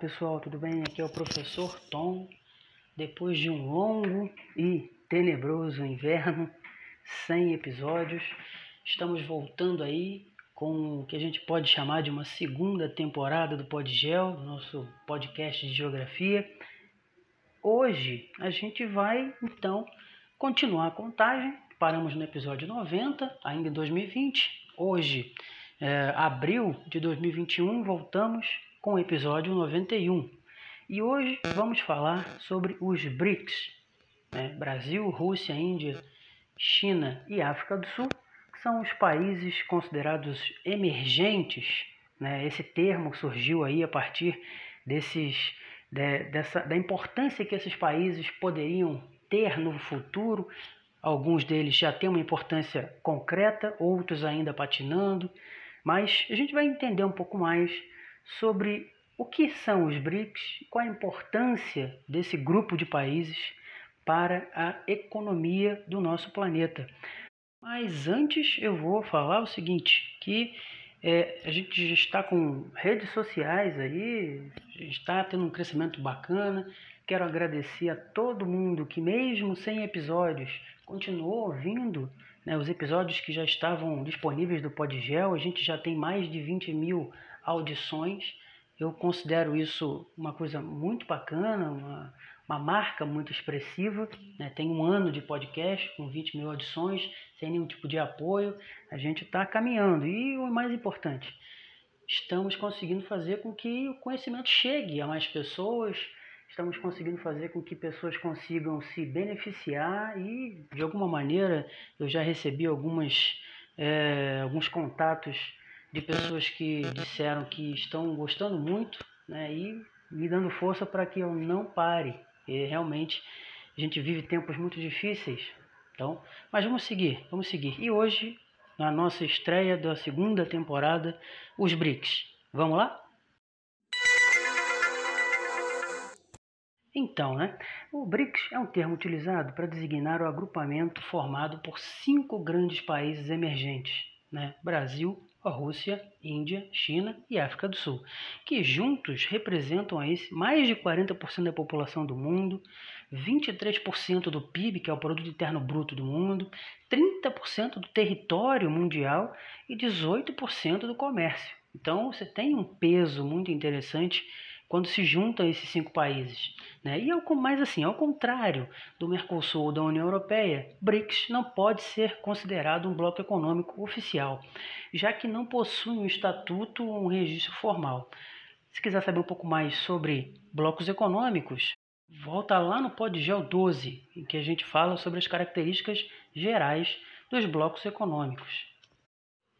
pessoal, tudo bem? Aqui é o professor Tom. Depois de um longo e tenebroso inverno, sem episódios, estamos voltando aí com o que a gente pode chamar de uma segunda temporada do Podgel, nosso podcast de geografia. Hoje a gente vai então continuar a contagem. Paramos no episódio 90, ainda em 2020. Hoje, é, abril de 2021, voltamos com o episódio 91. E hoje vamos falar sobre os BRICS, né? Brasil, Rússia, Índia, China e África do Sul, que são os países considerados emergentes. Né? Esse termo surgiu aí a partir desses, de, dessa, da importância que esses países poderiam ter no futuro. Alguns deles já têm uma importância concreta, outros ainda patinando, mas a gente vai entender um pouco mais sobre o que são os BRICS, qual a importância desse grupo de países para a economia do nosso planeta. Mas antes eu vou falar o seguinte, que é, a gente já está com redes sociais aí, está tendo um crescimento bacana. Quero agradecer a todo mundo que mesmo sem episódios continuou ouvindo né, os episódios que já estavam disponíveis do Podgel. A gente já tem mais de 20 mil audições. Eu considero isso uma coisa muito bacana, uma, uma marca muito expressiva. Né? Tem um ano de podcast com 20 mil audições, sem nenhum tipo de apoio. A gente está caminhando. E o mais importante, estamos conseguindo fazer com que o conhecimento chegue a mais pessoas. Estamos conseguindo fazer com que pessoas consigam se beneficiar e, de alguma maneira, eu já recebi algumas, é, alguns contatos de pessoas que disseram que estão gostando muito né, e me dando força para que eu não pare. E realmente a gente vive tempos muito difíceis. Então, mas vamos seguir, vamos seguir. E hoje, na nossa estreia da segunda temporada, os BRICS. Vamos lá? Então, né, o BRICS é um termo utilizado para designar o agrupamento formado por cinco grandes países emergentes, né, Brasil, a Rússia, Índia, China e África do Sul, que juntos representam aí mais de 40% da população do mundo, 23% do PIB, que é o produto interno bruto do mundo, 30% do território mundial e 18% do comércio. Então você tem um peso muito interessante quando se juntam esses cinco países. Né? E ao, mais assim, ao contrário do Mercosul ou da União Europeia, BRICS não pode ser considerado um bloco econômico oficial, já que não possui um estatuto ou um registro formal. Se quiser saber um pouco mais sobre blocos econômicos, volta lá no Podgel 12, em que a gente fala sobre as características gerais dos blocos econômicos.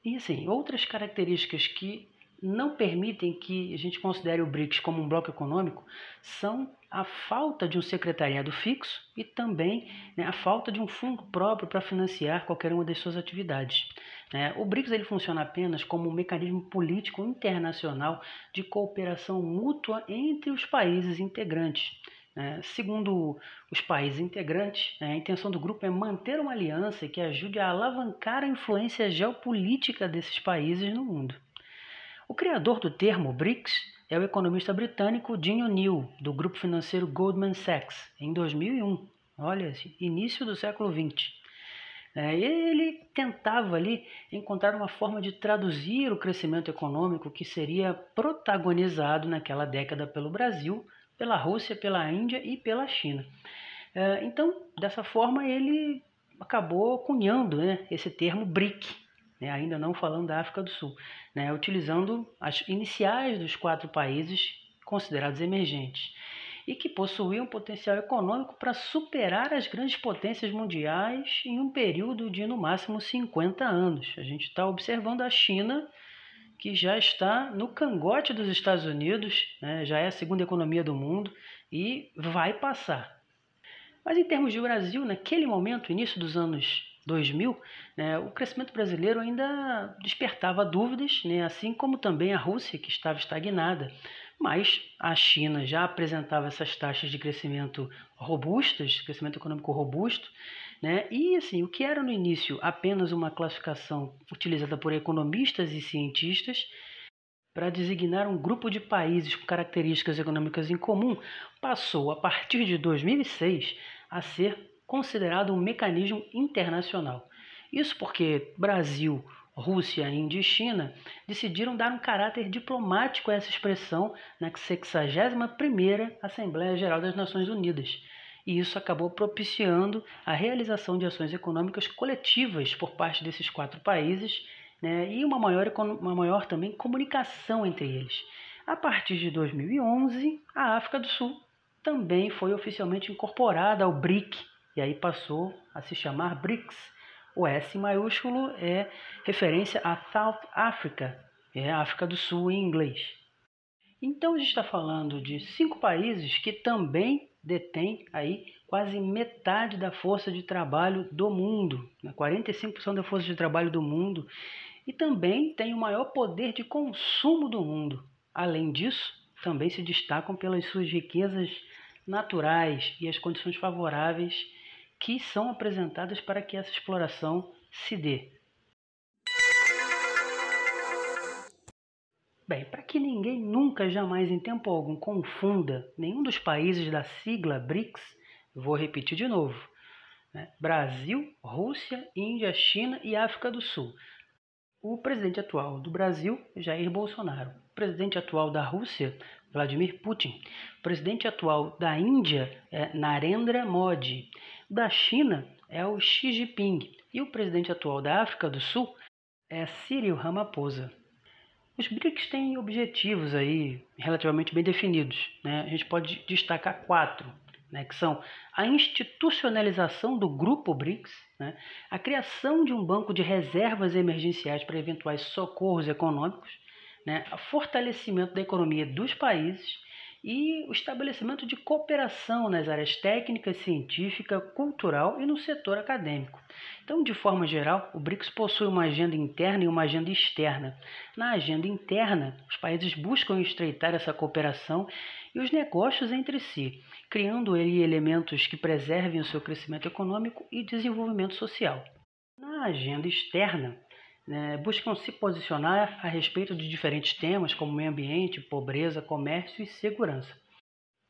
E assim, outras características que não permitem que a gente considere o BRICS como um bloco econômico são a falta de um secretariado fixo e também né, a falta de um fundo próprio para financiar qualquer uma das suas atividades. Né? O BRICS ele funciona apenas como um mecanismo político internacional de cooperação mútua entre os países integrantes. Né? Segundo os países integrantes, né, a intenção do grupo é manter uma aliança que ajude a alavancar a influência geopolítica desses países no mundo. O criador do termo BRICS é o economista britânico Jim O'Neill, do grupo financeiro Goldman Sachs, em 2001. Olha, início do século XX. É, ele tentava ali encontrar uma forma de traduzir o crescimento econômico que seria protagonizado naquela década pelo Brasil, pela Rússia, pela Índia e pela China. É, então, dessa forma, ele acabou cunhando né, esse termo BRIC, né, ainda não falando da África do Sul, né, utilizando as iniciais dos quatro países considerados emergentes e que possuíam potencial econômico para superar as grandes potências mundiais em um período de no máximo 50 anos. A gente está observando a China, que já está no cangote dos Estados Unidos, né, já é a segunda economia do mundo e vai passar. Mas em termos de Brasil, naquele momento, início dos anos 2000, né, o crescimento brasileiro ainda despertava dúvidas, né, assim como também a Rússia, que estava estagnada. Mas a China já apresentava essas taxas de crescimento robustas, crescimento econômico robusto, né? E assim, o que era no início apenas uma classificação utilizada por economistas e cientistas, para designar um grupo de países com características econômicas em comum, passou, a partir de 2006, a ser considerado um mecanismo internacional. Isso porque Brasil, Rússia, Índia e China decidiram dar um caráter diplomático a essa expressão na 61ª Assembleia Geral das Nações Unidas. E isso acabou propiciando a realização de ações econômicas coletivas por parte desses quatro países né, e uma maior, uma maior também comunicação entre eles. A partir de 2011, a África do Sul também foi oficialmente incorporada ao BRIC, e aí passou a se chamar BRICS. O S maiúsculo é referência a South Africa, é África do Sul em inglês. Então a gente está falando de cinco países que também detêm aí quase metade da força de trabalho do mundo, né? 45% da força de trabalho do mundo e também tem o maior poder de consumo do mundo. Além disso, também se destacam pelas suas riquezas naturais e as condições favoráveis que são apresentadas para que essa exploração se dê. Bem, para que ninguém nunca, jamais, em tempo algum, confunda nenhum dos países da sigla BRICS, vou repetir de novo: né? Brasil, Rússia, Índia, China e África do Sul o presidente atual do Brasil, Jair Bolsonaro, o presidente atual da Rússia, Vladimir Putin, o presidente atual da Índia é Narendra Modi, da China é o Xi Jinping e o presidente atual da África do Sul é Cyril Ramaphosa. Os BRICS têm objetivos aí relativamente bem definidos. Né? A gente pode destacar quatro né, que são a institucionalização do grupo BRICS, né, a criação de um banco de reservas emergenciais para eventuais socorros econômicos, né, fortalecimento da economia dos países e o estabelecimento de cooperação nas áreas técnica, científica, cultural e no setor acadêmico. Então, de forma geral, o BRICS possui uma agenda interna e uma agenda externa. Na agenda interna, os países buscam estreitar essa cooperação e os negócios entre si, criando ali elementos que preservem o seu crescimento econômico e desenvolvimento social. Na agenda externa, né, buscam se posicionar a respeito de diferentes temas como meio ambiente, pobreza, comércio e segurança.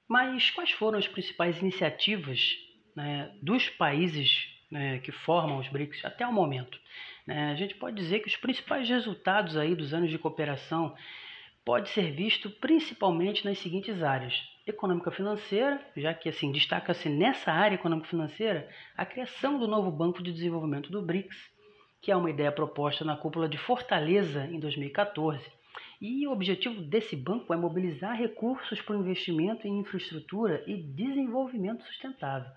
Mas quais foram as principais iniciativas né, dos países né, que formam os BRICS até o momento? Né, a gente pode dizer que os principais resultados aí dos anos de cooperação pode ser visto principalmente nas seguintes áreas: econômica financeira, já que assim destaca-se nessa área econômica financeira a criação do novo Banco de Desenvolvimento do BRICS, que é uma ideia proposta na cúpula de Fortaleza em 2014. E o objetivo desse banco é mobilizar recursos para o investimento em infraestrutura e desenvolvimento sustentável,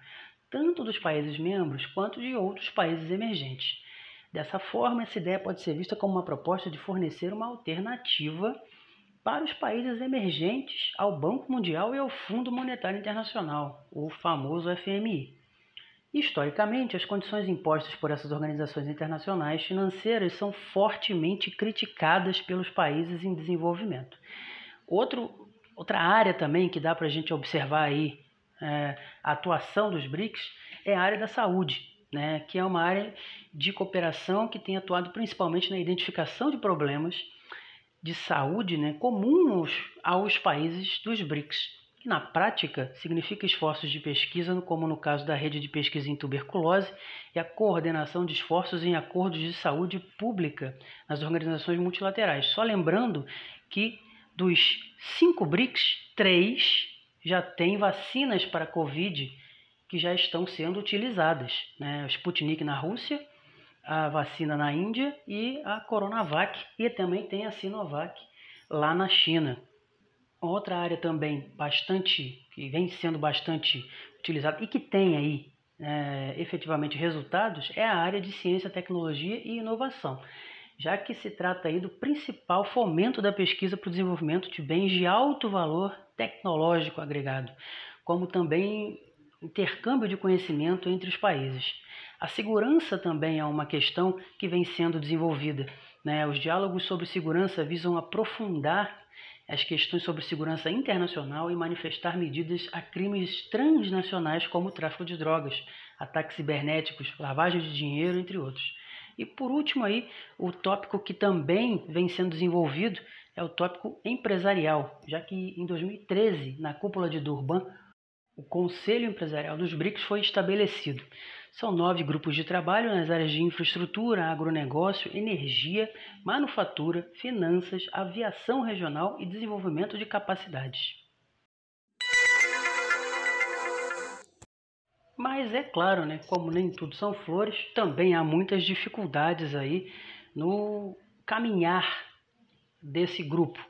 tanto dos países membros quanto de outros países emergentes. Dessa forma, essa ideia pode ser vista como uma proposta de fornecer uma alternativa para os países emergentes ao Banco Mundial e ao Fundo Monetário Internacional, o famoso FMI. Historicamente, as condições impostas por essas organizações internacionais financeiras são fortemente criticadas pelos países em desenvolvimento. Outro, outra área também que dá para a gente observar aí é, a atuação dos BRICS é a área da saúde, né, que é uma área de cooperação que tem atuado principalmente na identificação de problemas de saúde né, comuns aos países dos BRICS que na prática significa esforços de pesquisa, como no caso da rede de pesquisa em tuberculose, e a coordenação de esforços em acordos de saúde pública nas organizações multilaterais. Só lembrando que dos cinco BRICS, três já têm vacinas para Covid que já estão sendo utilizadas. Né? O Sputnik na Rússia, a vacina na Índia e a Coronavac, e também tem a Sinovac lá na China. Outra área também bastante, que vem sendo bastante utilizada e que tem aí é, efetivamente resultados é a área de ciência, tecnologia e inovação, já que se trata aí do principal fomento da pesquisa para o desenvolvimento de bens de alto valor tecnológico agregado, como também intercâmbio de conhecimento entre os países. A segurança também é uma questão que vem sendo desenvolvida. Né? Os diálogos sobre segurança visam aprofundar as questões sobre segurança internacional e manifestar medidas a crimes transnacionais como tráfico de drogas, ataques cibernéticos, lavagem de dinheiro, entre outros. E por último aí, o tópico que também vem sendo desenvolvido é o tópico empresarial, já que em 2013, na cúpula de Durban, o Conselho Empresarial dos BRICS foi estabelecido. São nove grupos de trabalho nas áreas de infraestrutura, agronegócio, energia, manufatura, finanças, aviação regional e desenvolvimento de capacidades. Mas é claro, né, como nem tudo são flores, também há muitas dificuldades aí no caminhar desse grupo.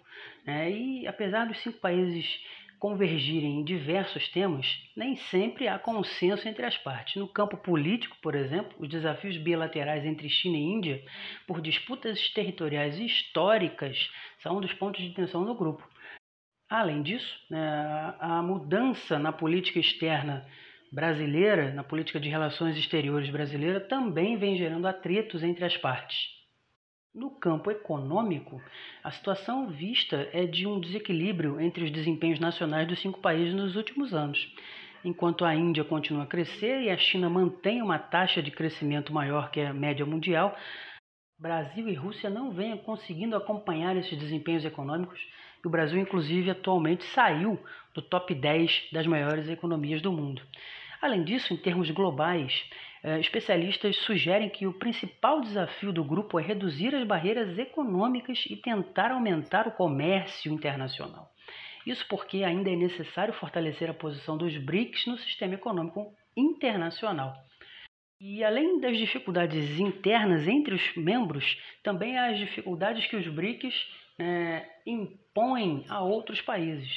Né? E apesar dos cinco países convergirem em diversos temas, nem sempre há consenso entre as partes. No campo político, por exemplo, os desafios bilaterais entre China e Índia por disputas territoriais históricas são um dos pontos de tensão do grupo. Além disso, né, a mudança na política externa brasileira, na política de relações exteriores brasileira, também vem gerando atritos entre as partes. No campo econômico, a situação vista é de um desequilíbrio entre os desempenhos nacionais dos cinco países nos últimos anos. Enquanto a Índia continua a crescer e a China mantém uma taxa de crescimento maior que a média mundial, Brasil e Rússia não vêm conseguindo acompanhar esses desempenhos econômicos e o Brasil, inclusive, atualmente saiu do top 10 das maiores economias do mundo. Além disso, em termos globais, especialistas sugerem que o principal desafio do grupo é reduzir as barreiras econômicas e tentar aumentar o comércio internacional. Isso porque ainda é necessário fortalecer a posição dos BRICS no sistema econômico internacional. E além das dificuldades internas entre os membros, também há as dificuldades que os BRICS é, impõem a outros países.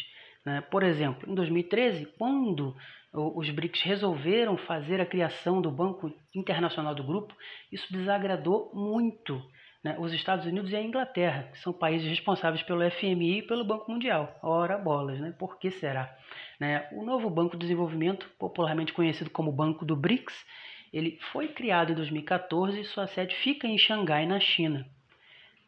Né? Por exemplo, em 2013, quando os BRICS resolveram fazer a criação do Banco Internacional do Grupo, isso desagradou muito né, os Estados Unidos e a Inglaterra, que são países responsáveis pelo FMI e pelo Banco Mundial. Ora bolas, né? Por que será? Né, o novo Banco de Desenvolvimento, popularmente conhecido como Banco do BRICS, ele foi criado em 2014 e sua sede fica em Xangai, na China.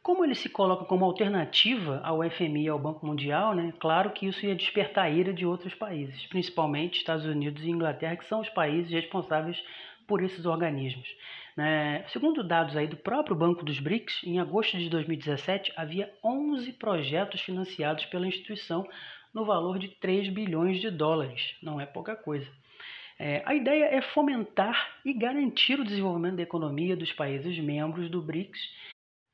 Como ele se coloca como alternativa ao FMI e ao Banco Mundial, né, claro que isso ia despertar a ira de outros países, principalmente Estados Unidos e Inglaterra, que são os países responsáveis por esses organismos. Né. Segundo dados aí do próprio Banco dos BRICS, em agosto de 2017 havia 11 projetos financiados pela instituição no valor de 3 bilhões de dólares. Não é pouca coisa. É, a ideia é fomentar e garantir o desenvolvimento da economia dos países membros do BRICS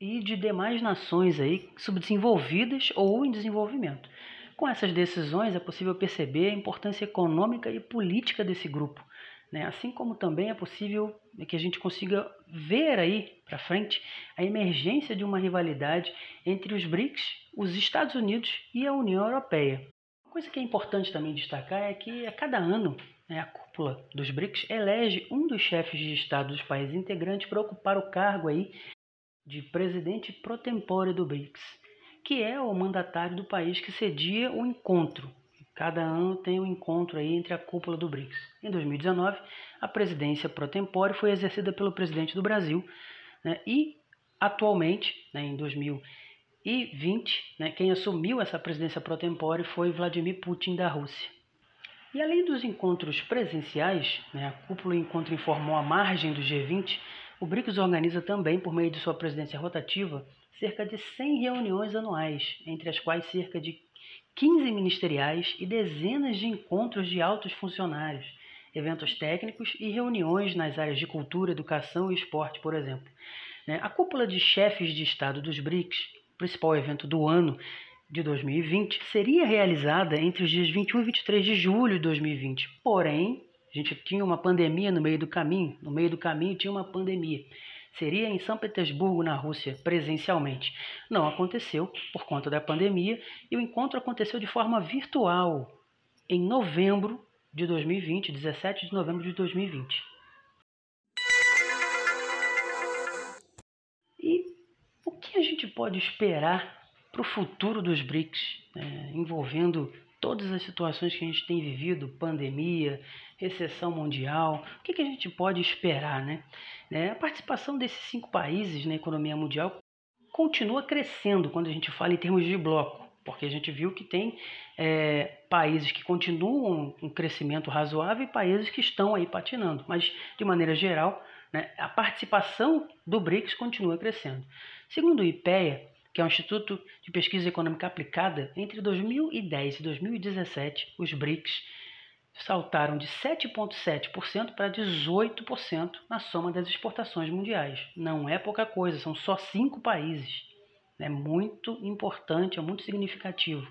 e de demais nações aí subdesenvolvidas ou em desenvolvimento. Com essas decisões é possível perceber a importância econômica e política desse grupo, né? assim como também é possível que a gente consiga ver aí para frente a emergência de uma rivalidade entre os BRICS, os Estados Unidos e a União Europeia. Uma coisa que é importante também destacar é que a cada ano né, a cúpula dos BRICS elege um dos chefes de Estado dos países integrantes para ocupar o cargo aí de presidente pro tempore do BRICS, que é o mandatário do país que cedia o encontro. Cada ano tem um encontro aí entre a cúpula do BRICS. Em 2019, a presidência pro tempore foi exercida pelo presidente do Brasil né, e atualmente, né, em 2020, né, quem assumiu essa presidência pro tempore foi Vladimir Putin da Rússia. E além dos encontros presenciais, né, a cúpula encontro informou a margem do G20 o BRICS organiza também, por meio de sua presidência rotativa, cerca de 100 reuniões anuais, entre as quais cerca de 15 ministeriais e dezenas de encontros de altos funcionários, eventos técnicos e reuniões nas áreas de cultura, educação e esporte, por exemplo. Né, a cúpula de chefes de Estado dos BRICS, principal evento do ano de 2020, seria realizada entre os dias 21 e 23 de julho de 2020. Porém, a gente tinha uma pandemia no meio do caminho, no meio do caminho tinha uma pandemia. Seria em São Petersburgo, na Rússia, presencialmente. Não aconteceu por conta da pandemia e o encontro aconteceu de forma virtual em novembro de 2020, 17 de novembro de 2020. E o que a gente pode esperar para o futuro dos BRICS, né, envolvendo todas as situações que a gente tem vivido, pandemia, recessão mundial, o que, que a gente pode esperar, né? É, a participação desses cinco países na economia mundial continua crescendo quando a gente fala em termos de bloco, porque a gente viu que tem é, países que continuam um crescimento razoável e países que estão aí patinando, mas de maneira geral, né, a participação do BRICS continua crescendo. Segundo o IPEA, que é o Instituto de Pesquisa Econômica Aplicada, entre 2010 e 2017, os BRICS saltaram de 7,7% para 18% na soma das exportações mundiais. Não é pouca coisa, são só cinco países. É muito importante, é muito significativo.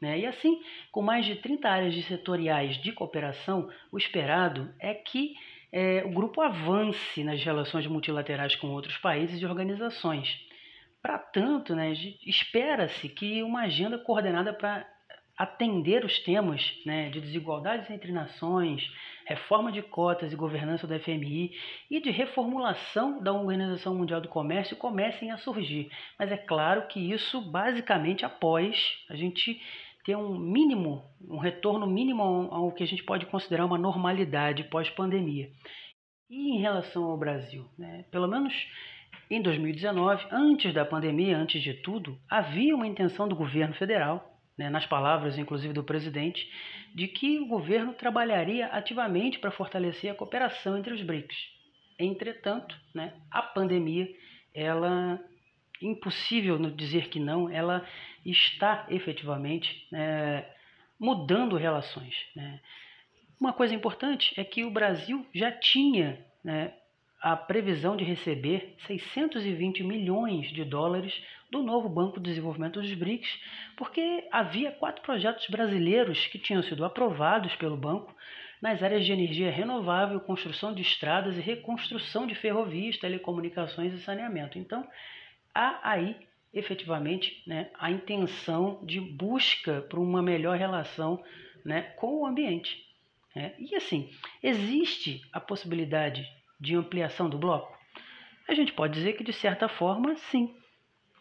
Né? E assim, com mais de 30 áreas de setoriais de cooperação, o esperado é que é, o grupo avance nas relações multilaterais com outros países e organizações. Para tanto, né, espera-se que uma agenda coordenada para atender os temas né, de desigualdades entre nações, reforma de cotas e governança do FMI e de reformulação da Organização Mundial do Comércio comecem a surgir. Mas é claro que isso basicamente após a gente ter um mínimo, um retorno mínimo ao que a gente pode considerar uma normalidade pós-pandemia. E em relação ao Brasil, né, pelo menos em 2019, antes da pandemia, antes de tudo, havia uma intenção do governo federal né, nas palavras inclusive do presidente, de que o governo trabalharia ativamente para fortalecer a cooperação entre os BRICS. Entretanto, né, a pandemia, ela impossível dizer que não, ela está efetivamente é, mudando relações. Né. Uma coisa importante é que o Brasil já tinha né, a previsão de receber 620 milhões de dólares do novo Banco de Desenvolvimento dos BRICS, porque havia quatro projetos brasileiros que tinham sido aprovados pelo banco nas áreas de energia renovável, construção de estradas e reconstrução de ferrovias, telecomunicações e saneamento. Então, há aí efetivamente né, a intenção de busca por uma melhor relação né, com o ambiente. Né? E assim, existe a possibilidade de ampliação do bloco? A gente pode dizer que, de certa forma, sim.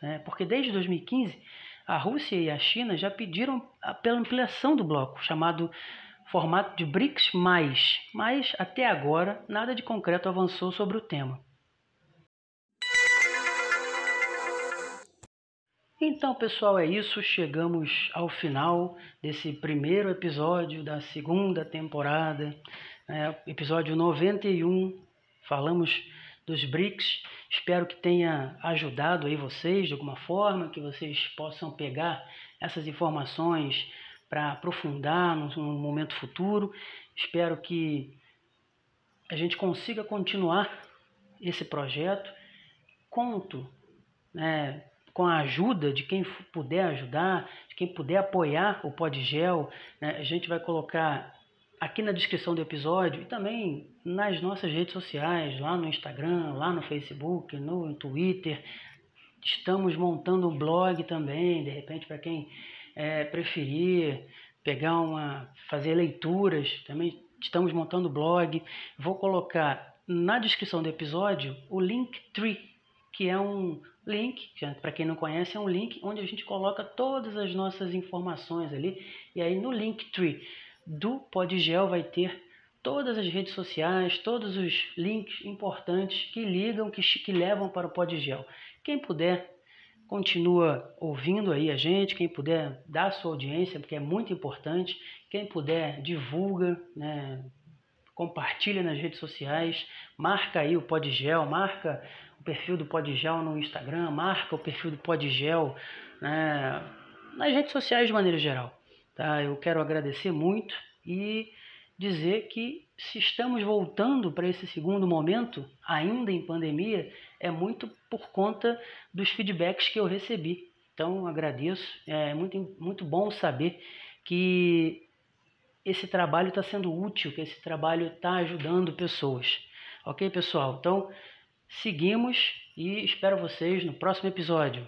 Né? Porque desde 2015, a Rússia e a China já pediram pela ampliação do bloco, chamado formato de BRICS+, mas até agora nada de concreto avançou sobre o tema. Então, pessoal, é isso. Chegamos ao final desse primeiro episódio da segunda temporada, né? episódio 91 falamos dos BRICS. Espero que tenha ajudado aí vocês de alguma forma, que vocês possam pegar essas informações para aprofundar num momento futuro. Espero que a gente consiga continuar esse projeto. Conto né, com a ajuda de quem puder ajudar, de quem puder apoiar o Podgel. Né, a gente vai colocar aqui na descrição do episódio e também nas nossas redes sociais, lá no Instagram, lá no Facebook, no Twitter. Estamos montando um blog também, de repente para quem é, preferir pegar uma, fazer leituras, também estamos montando blog. Vou colocar na descrição do episódio o Linktree, que é um link, para quem não conhece, é um link onde a gente coloca todas as nossas informações ali. E aí no Linktree do Podgel vai ter todas as redes sociais, todos os links importantes que ligam, que, que levam para o Podgel. Quem puder, continua ouvindo aí a gente, quem puder, dá sua audiência, porque é muito importante. Quem puder, divulga, né? compartilha nas redes sociais, marca aí o Podgel, marca o perfil do Podgel no Instagram, marca o perfil do Podgel né? nas redes sociais de maneira geral. Tá? Eu quero agradecer muito e dizer que se estamos voltando para esse segundo momento, ainda em pandemia, é muito por conta dos feedbacks que eu recebi. Então agradeço, é muito, muito bom saber que esse trabalho está sendo útil, que esse trabalho está ajudando pessoas. Ok, pessoal? Então seguimos e espero vocês no próximo episódio.